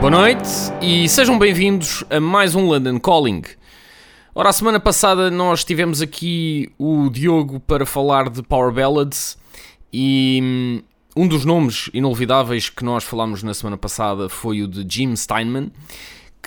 Boa noite e sejam bem-vindos a mais um London Calling. Ora, a semana passada nós tivemos aqui o Diogo para falar de Power Ballads e hum, um dos nomes inolvidáveis que nós falámos na semana passada foi o de Jim Steinman,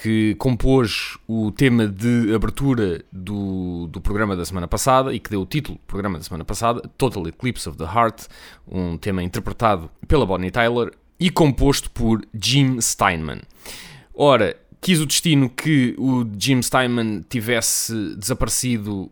que compôs o tema de abertura do, do programa da semana passada e que deu o título do programa da semana passada, Total Eclipse of the Heart, um tema interpretado pela Bonnie Tyler e composto por Jim Steinman. Ora, quis o destino que o Jim Steinman tivesse desaparecido